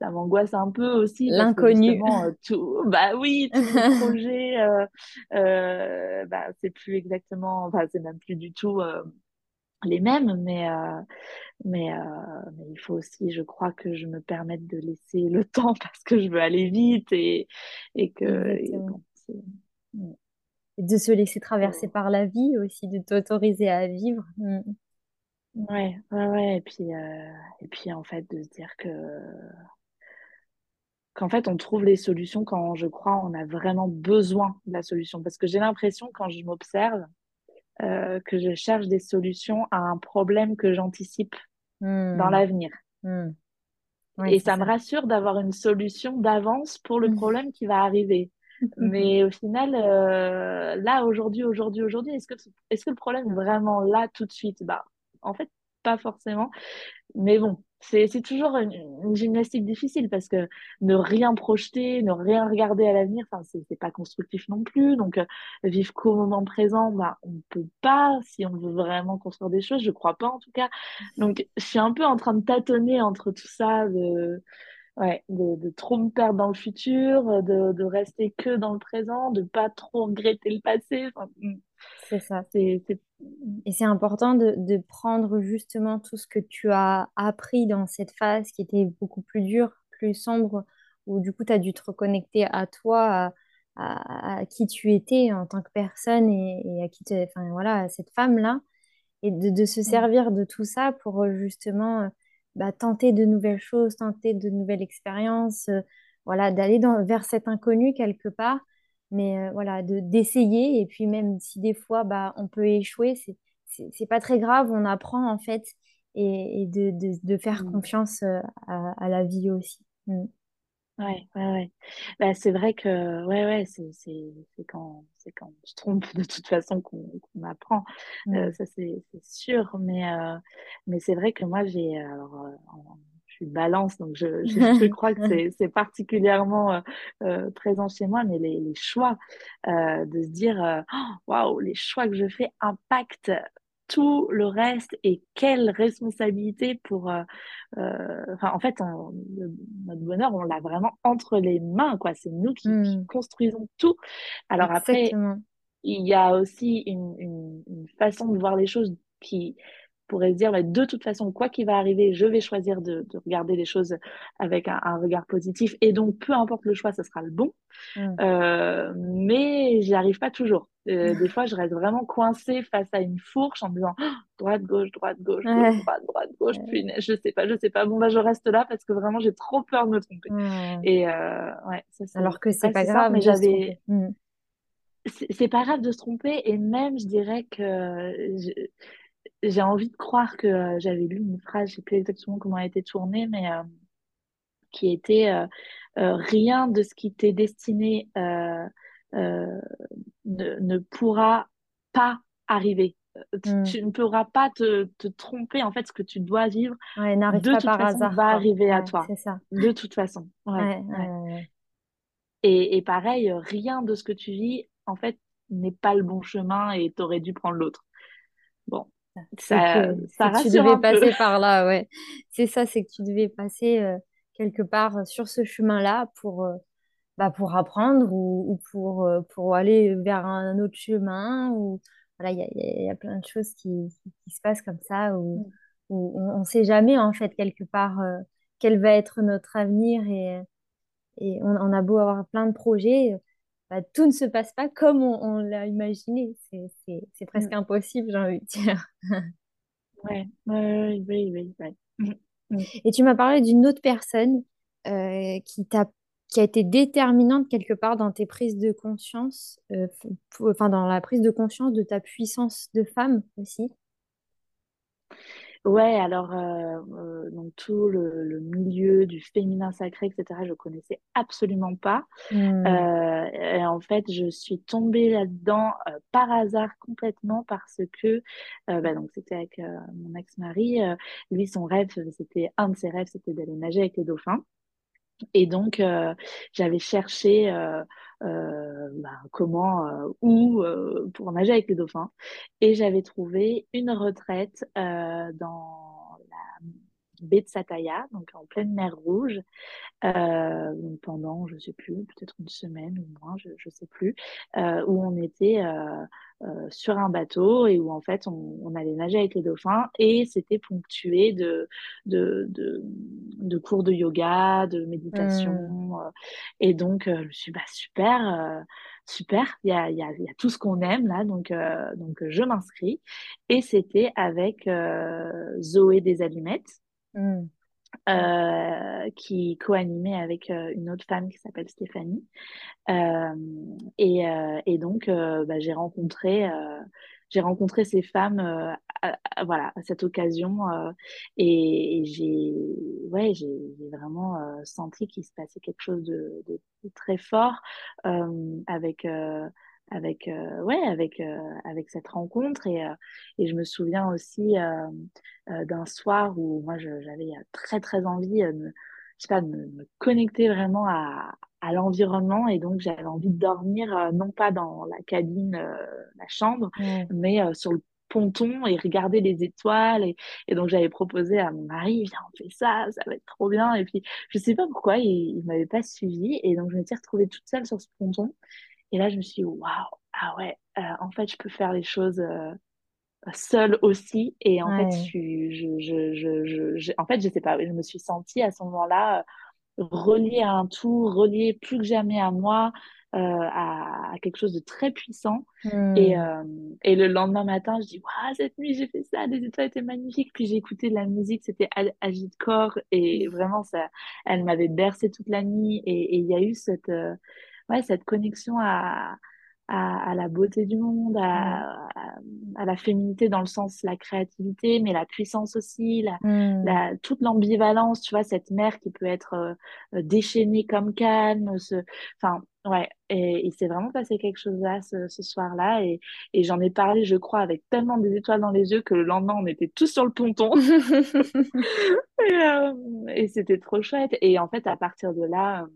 ça m'angoisse un peu aussi. L'inconnu. Euh, tout, bah oui, projets, euh, euh, bah, c'est plus exactement, enfin, c'est même plus du tout les mêmes. Mais, mais, mais il faut aussi, je crois, que je me permette de laisser le temps parce que je veux aller vite et, et que. Et bon, de se laisser traverser par la vie aussi, de t'autoriser à vivre. Mm. Ouais, ouais, ouais. Et puis, euh, et puis, en fait, de se dire que qu'en fait, on trouve les solutions quand, je crois, on a vraiment besoin de la solution. Parce que j'ai l'impression, quand je m'observe, euh, que je cherche des solutions à un problème que j'anticipe dans mm. l'avenir. Mm. et ça, me rassure d'avoir une solution d'avance pour le problème qui va arriver. Mais au final, euh, là, aujourd'hui, aujourd'hui, aujourd'hui, est-ce que, est-ce que le problème est vraiment là tout de suite? Bah, en fait, pas forcément. Mais bon, c'est, toujours une, gymnastique difficile parce que ne rien projeter, ne rien regarder à l'avenir, enfin, c'est, pas constructif non plus. Donc, euh, vivre qu'au moment présent, bah, on peut pas si on veut vraiment construire des choses. Je crois pas en tout cas. Donc, je suis un peu en train de tâtonner entre tout ça, Ouais, de, de, trop me perdre dans le futur, de, de rester que dans le présent, de pas trop regretter le passé. Hmm. c'est ça. C'est, Et c'est important de, de, prendre justement tout ce que tu as appris dans cette phase qui était beaucoup plus dure, plus sombre, où du coup tu as dû te reconnecter à toi, à, à, qui tu étais en tant que personne et, et à qui tu, enfin voilà, à cette femme-là, et de, de, se hmm. servir de tout ça pour justement bah, tenter de nouvelles choses, tenter de nouvelles expériences, euh, voilà, d'aller vers cet inconnu quelque part, mais euh, voilà, de d'essayer et puis même si des fois bah, on peut échouer, c'est c'est pas très grave, on apprend en fait et, et de, de, de, faire mmh. confiance euh, à, à, la vie aussi. Mmh. Ouais, ouais, ouais. Bah, c'est vrai que ouais, ouais, c'est, c'est, c'est quand, c'est quand on se trompe de toute façon qu'on, qu'on apprend. Euh, ça, c'est, c'est sûr. Mais, euh, mais c'est vrai que moi, j'ai, alors, euh, je suis balance, donc je, je, je crois que c'est, c'est particulièrement euh, euh, présent chez moi, mais les, les choix, euh, de se dire, oh, waouh, les choix que je fais impactent tout le reste et quelle responsabilité pour euh, euh, enfin en fait notre bonheur on l'a vraiment entre les mains quoi. C'est nous qui, hmm. construisons tout. Alors après il y a aussi une, une, une, façon de voir les choses qui pourrait se dire de toute façon quoi qu'il va arriver je vais choisir de, de regarder les choses avec un, un, regard positif. Et donc peu importe le choix ce sera le bon. Mm. euh, mais j'y arrive pas toujours. Euh, des fois je reste vraiment coincée face à une fourche en me disant oh, droite gauche droite gauche, gauche droite droite gauche puis je sais pas je sais pas. Bon bah je reste là parce que vraiment j'ai trop peur de me tromper. Et euh, ouais ça, alors que c'est pas grave mais j'avais mm. c'est pas grave de se tromper et même je dirais que j'ai envie de croire que euh, j'avais lu une phrase, je sais plus exactement comment elle a été tournée, mais euh, qui était euh, rien de ce qui t'est destiné ne, ne, pourra pas arriver. tu, Hmm. tu ne pourras pas te, te tromper. En fait, ce que tu dois vivre, Ouais, n'arrive de pas toute par façon, hasard, va arriver à toi. ça. De toute façon. Ouais. Et, et pareil, rien de ce que tu vis, en fait, n'est pas le bon chemin et tu aurais dû prendre l'autre. Bon, Que, ça, que tu devais passer par là, ouais. C'est ça, c'est que tu devais passer euh, quelque part euh, sur ce chemin-là pour, euh, bah, pour apprendre ou, ou pour, euh, pour aller vers un autre chemin. Ou, voilà, il y y a- plein de choses qui, qui, qui se passent comme ça où, Mm, où on ne sait jamais, en fait, quelque part, euh, quel va être notre avenir et, et on, on a beau avoir plein de projets, euh, bah, tout ne se passe pas comme on, on l'a imaginé. C'est, c'est presque mm. impossible, j'ai envie de dire. Ouais, ouais, oui, oui, oui, ouais. Mm, mm. Et tu m'as parlé d'une autre personne euh, qui t'a, qui a été déterminante quelque part dans tes prises de conscience, euh, enfin dans la prise de conscience de ta puissance de femme aussi. Ouais, alors, euh, euh, donc tout le, le milieu du féminin sacré, etc., je connaissais absolument pas. Hmm. Euh, et en fait, je suis tombée là-dedans euh, par hasard complètement parce que, euh, bah, donc c'était avec euh, mon ex-mari. euh, lui, son rêve, c'était un de ses rêves, c'était d'aller nager avec les dauphins. Et donc, euh, j'avais cherché euh, euh, bah, comment, où pour nager avec les dauphins. Et j'avais trouvé une retraite dans baie de Sataya, donc en pleine mer Rouge, euh, pendant, je sais plus, peut-être une semaine ou moins, je, je sais plus, euh, où on était euh, euh, sur un bateau et où en fait on, on allait nager avec les dauphins et c'était ponctué de, de, de, de cours de yoga, de méditation. euh, et donc euh, je me suis dit, bah super, euh, super, il y a, il y a, y a tout ce qu'on aime là, donc, euh, donc je m'inscris. Et c'était avec euh, Zoé des Allumettes Hmm. euh, qui co-animait avec euh, une autre femme qui s'appelle Stéphanie. Euh, et, et donc, bah, j'ai rencontré, j'ai rencontré ces femmes, à, voilà, à cette occasion, et, j'ai, ouais, j'ai vraiment senti qu'il se passait quelque chose de, très fort avec. Euh, avec euh, ouais avec euh, avec cette rencontre et euh, et je me souviens aussi euh, euh, d'un soir où moi j'avais très très envie euh, de me, je sais pas de me, me connecter vraiment à à l'environnement et donc j'avais envie de dormir euh, non pas dans la cabine, euh, la chambre, Ouais. mais euh, sur le ponton et regarder les étoiles et, et donc j'avais proposé à mon mari, viens on fait ça, ça va être trop bien et puis je sais pas pourquoi il, il m'avait pas suivi et donc je me suis retrouvée toute seule sur ce ponton et là je me suis dit waouh ah ouais euh, en fait je peux faire les choses euh, seule aussi et en fait je Ouais. je, je, je, en fait je sais pas je me suis sentie à ce moment-là relié à un tout, relié plus que jamais à moi, euh, à, à quelque chose de très puissant. Et, Hmm. euh, et le lendemain matin, je dis, waouh, cette nuit, j'ai fait ça, les étoiles étaient magnifiques. Puis j'ai écouté de la musique, c'était Ag- Agite Corps, et vraiment, ça, elle m'avait bercé toute la nuit. Et il y a eu cette, euh, ouais, cette connexion à, à, à la beauté du monde, Ouais. à, à, la féminité dans le sens la créativité, mais la puissance aussi, la, la, toute l'ambivalence, tu vois, cette mer qui peut être euh, déchaînée comme calme, ce, enfin, ouais, et, et c'est vraiment passé quelque chose là ce, ce soir-là, et, et j'en ai parlé, je crois, avec tellement des étoiles dans les yeux que le lendemain, on était tous sur le ponton, et, euh, et c'était trop chouette, et en fait, à partir de là,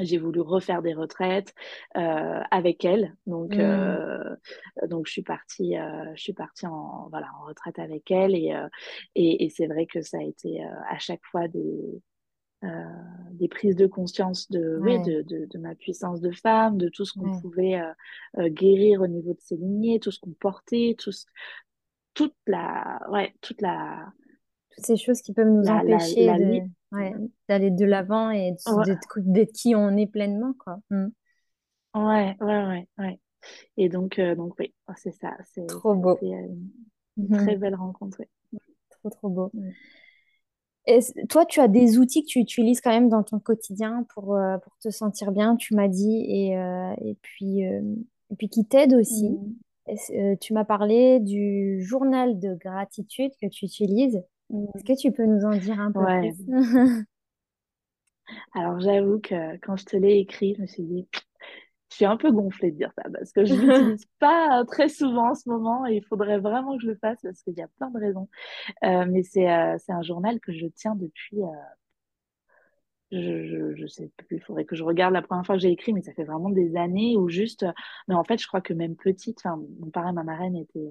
j'ai voulu refaire des retraites euh, avec elle, donc Hmm. euh, donc je suis partie euh, je suis partie en voilà en retraite avec elle et et, et c'est vrai que ça a été à chaque fois des des prises de conscience de oui de, de, de ma puissance de femme, de tout ce qu'on Ouais. pouvait guérir au niveau de ses lignées, tout ce qu'on portait, tout toute la ouais toute la toutes ces choses qui peuvent nous la empêcher de, ouais, d'aller de l'avant et d'être, qui on est pleinement, quoi. Mm. ouais ouais ouais, ouais. Et donc, euh, donc oui, oh, c'est ça. C'est, Trop beau. été euh, une, une très belle rencontre. oui. Trop, trop beau. Et toi, tu as des outils que tu utilises quand même dans ton quotidien pour, euh, pour te sentir bien, tu m'as dit, et, euh, et puis, et puis qui t'aident aussi. Mm. Tu m'as parlé du journal de gratitude que tu utilises. Est-ce que tu peux nous en dire un peu Ouais. plus? Alors, j'avoue que quand je te l'ai écrit, je me suis dit, je suis un peu gonflée de dire ça parce que je l'utilise pas très souvent en ce moment et il faudrait vraiment que je le fasse parce qu'il y a plein de raisons. Euh, mais c'est c'est un journal que je tiens depuis je, je, je, sais plus, il faudrait que je regarde la première fois que j'ai écrit, mais ça fait vraiment des années où juste, mais en fait, je crois que même petite, enfin, mon père et ma marraine étaient,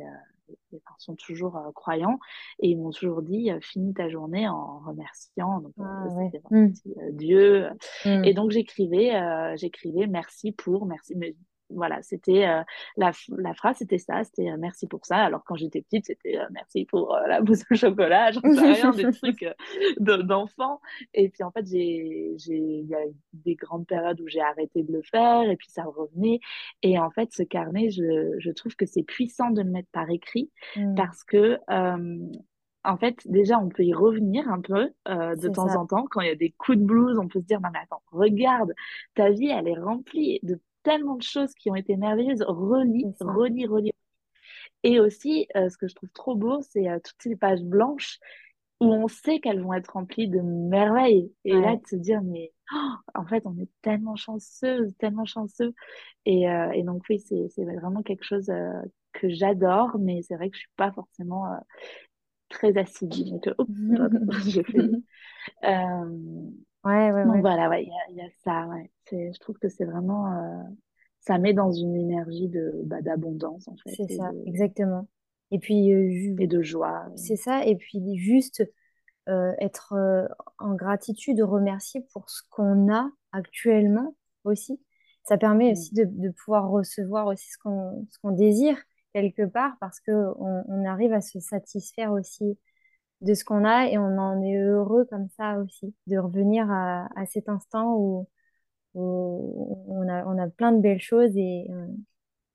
euh, sont toujours euh, croyants et ils m'ont toujours dit, euh, finis ta journée en remerciant donc, ah, ouais. mmh. Dieu. Mmh. Et donc, j'écrivais, j'écrivais merci pour, merci, mais voilà, c'était euh, la, la, phrase, c'était ça, c'était euh, merci pour ça. Alors quand j'étais petite, c'était euh, merci pour la bouse au chocolat, j'en sais rien, des trucs d'enfant. Et puis en fait, j'ai, il y a des grandes périodes où j'ai arrêté de le faire et puis ça revenait. Et en fait, ce carnet, je, je trouve que c'est puissant de le mettre par écrit mmh. parce que en fait, déjà, on peut y revenir un peu de temps en temps. Quand il y a des coups de blues, on peut se dire, non mais attends, regarde, ta vie, elle est remplie de tellement de choses qui ont été merveilleuses. Relis, relis, relis. Et aussi, euh, ce que je trouve trop beau, c'est euh, toutes ces pages blanches où on sait qu'elles vont être remplies de merveilles. Et là, de se dire, mais oh, en fait, on est tellement chanceuse, tellement chanceux. Et, euh, et donc, oui, c'est vraiment quelque chose que j'adore, mais c'est vrai que je suis pas forcément très assidue. Donc, oh, j'ai fait. Ouais, ouais, Donc voilà, ouais, il y a, y a ça, ouais. C'est, je trouve que c'est vraiment, euh, ça met dans une énergie de, bah, d'abondance, en fait, C'est et ça, de, exactement. Et puis, euh, et de joie. c'est ça, et puis juste euh, être euh, en gratitude, remercier pour ce qu'on a actuellement aussi. Ça permet Mm. aussi de, de pouvoir recevoir aussi ce qu'on ce qu'on désire quelque part parce que on, on arrive à se satisfaire aussi de ce qu'on a et on en est heureux comme ça aussi, de revenir à, à cet instant où, où on a, on a plein de belles choses et, euh,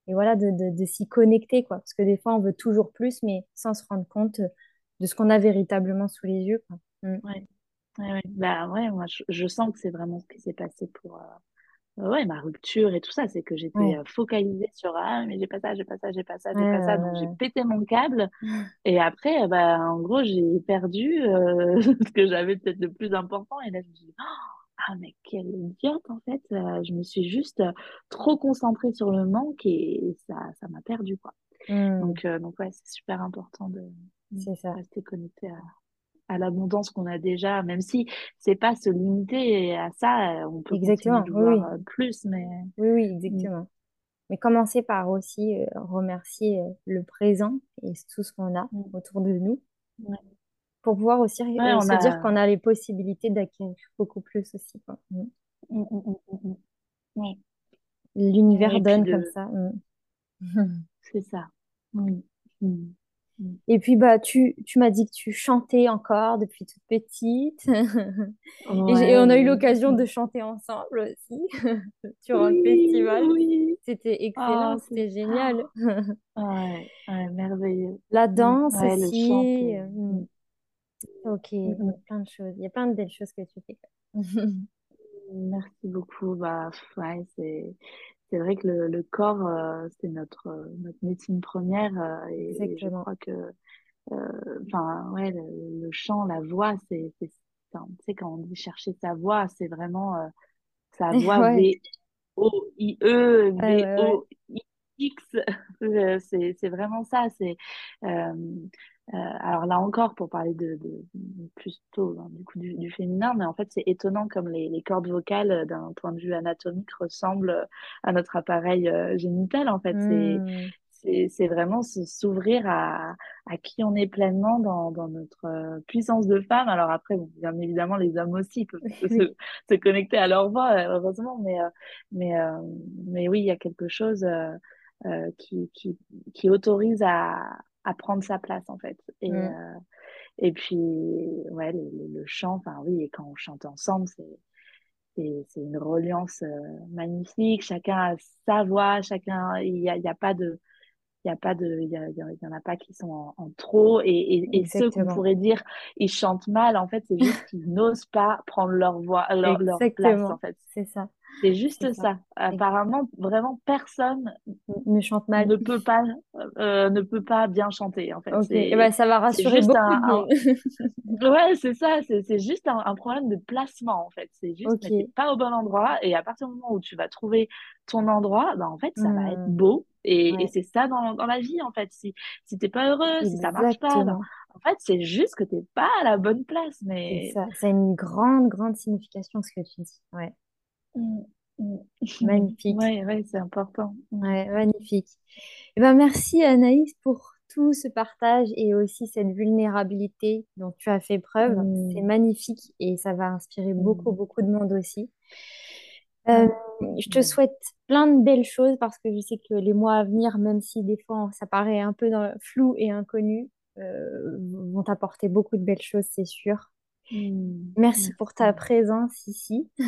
et voilà, de, de, s'y connecter, quoi. Parce que des fois, on veut toujours plus, mais sans se rendre compte de ce qu'on a véritablement sous les yeux, quoi. Mm. Ouais, ouais. Bah ouais, moi je, je sens que c'est vraiment ce qui s'est passé pour, euh, ouais, ma rupture et tout ça, c'est que j'étais Ouais. euh, focalisée sur ah mais j'ai pas ça, j'ai pas ça, j'ai pas ça, Ouais, j'ai pas ça, donc j'ai pété mon câble et après bah en gros j'ai perdu euh, ce que j'avais peut-être de plus important et là je me suis dit ah mais quelle idiote en fait, Euh, je me suis juste trop concentrée sur le manque et ça ça m'a perdu quoi. ouais. Mm. Donc euh, donc ouais c'est super important de de ça. rester connecté à à l'abondance qu'on a déjà, même si c'est pas se limiter à ça, euh, on peut continuer Exactement. de Oui, euh, plus, mais Oui, oui, mm, exactement. Mais commencer par aussi euh, remercier le présent et tout ce qu'on a mm, autour de nous ouais, pour pouvoir aussi Ouais, euh, on se dire qu'on a les possibilités d'acquérir beaucoup plus aussi, quoi. Mm. ouais, L'univers donne comme ça. c'est ça. Et puis bah tu, tu m'as dit que tu chantais encore depuis toute petite et, on a eu l'occasion de chanter ensemble aussi durant le oui, festival. oui. C'était excellent, Ah, c'était génial. ouais, ouais, merveilleux. La Mm. danse Ouais, le chant, aussi. euh, mm. mm, Ok, plein de choses. Il y a plein de belles choses que tu fais. Merci beaucoup. Bah, ouais, c'est, vrai que le, le corps, euh, c'est notre, euh, notre médecine première, euh, et, et je crois que, euh, enfin, ouais, le, le chant, la voix, c'est, tu sais, quand on dit chercher sa voix, c'est vraiment sa voix V-O-I-E. V-O-I-X. C'est, c'est vraiment ça. C'est, euh, alors là encore, pour parler de, de, de plus tôt, hein, du coup, du, du féminin, mais en fait, c'est étonnant comme les, les cordes vocales, euh, d'un point de vue anatomique, ressemblent euh, à notre appareil euh, génital. En fait, c'est, Hmm, c'est, vraiment s'ouvrir à, à qui on est pleinement dans, dans notre euh, puissance de femme. Alors après, bon, bien évidemment, les hommes aussi peuvent se, Oui, se se connecter à leur voix, heureusement, mais, euh, mais, euh, mais oui, il y a quelque chose euh, euh, qui, qui, qui autorise à, à prendre sa place, en fait. Et, hmm, euh, et puis, ouais, le, le- le chant, enfin oui, et quand on chante ensemble, c'est, une reliance euh, magnifique. Chacun a sa voix, chacun, il y a, il y a pas de, il y a pas de, il y, y, en a pas qui sont en, trop. Et, et, ceux qu'on pourrait dire, ils chantent mal, en fait, c'est juste qu'ils n'osent pas prendre leur voix, leur, leur place, en fait. C'est ça. C'est juste ça. Apparemment, vraiment personne ne chante mal, ne peut pas, euh, ne peut pas bien chanter. En fait, et eh ben, ça va rassurer beaucoup un, Ouais, c'est ça. C'est juste un, problème de placement en fait. C'est juste okay. pas au bon endroit. Et à partir du moment où tu vas trouver ton endroit, ben, en fait, ça va être mmh. beau. Et, et c'est ça dans, dans, la vie en fait. Si si t'es pas heureux, si ça marche pas, ben, en fait, c'est juste que t'es pas à la bonne place. Mais ça, ça a une grande, grande signification ce que tu dis. Ouais. Mm, mm. Magnifique. Oui, ouais, c'est important. Ouais, magnifique. Et eh ben, merci Anaïs pour tout ce partage et aussi cette vulnérabilité dont tu as fait preuve. C'est magnifique et ça va inspirer beaucoup, beaucoup de monde aussi. Euh, je te souhaite plein de belles choses parce que je sais que les mois à venir, même si des fois ça paraît un peu dans, flou et inconnu, euh, vont t'apporter beaucoup de belles choses, c'est sûr. Merci, pour ta présence ici.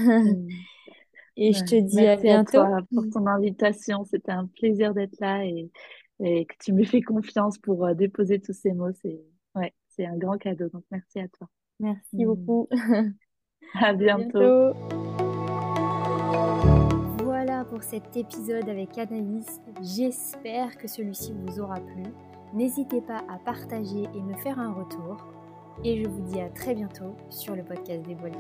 Et je te dis à bientôt. À toi pour ton invitation. C'était un plaisir d'être là et, que tu me fais confiance pour euh, déposer tous ces mots. C'est ouais, c'est un grand cadeau. Donc merci à toi. Merci mm. beaucoup. à bientôt. Cet épisode avec Anaïs. J'espère que celui-ci vous aura plu. N'hésitez pas à partager et me faire un retour. Et je vous dis à très bientôt sur le podcast des Bois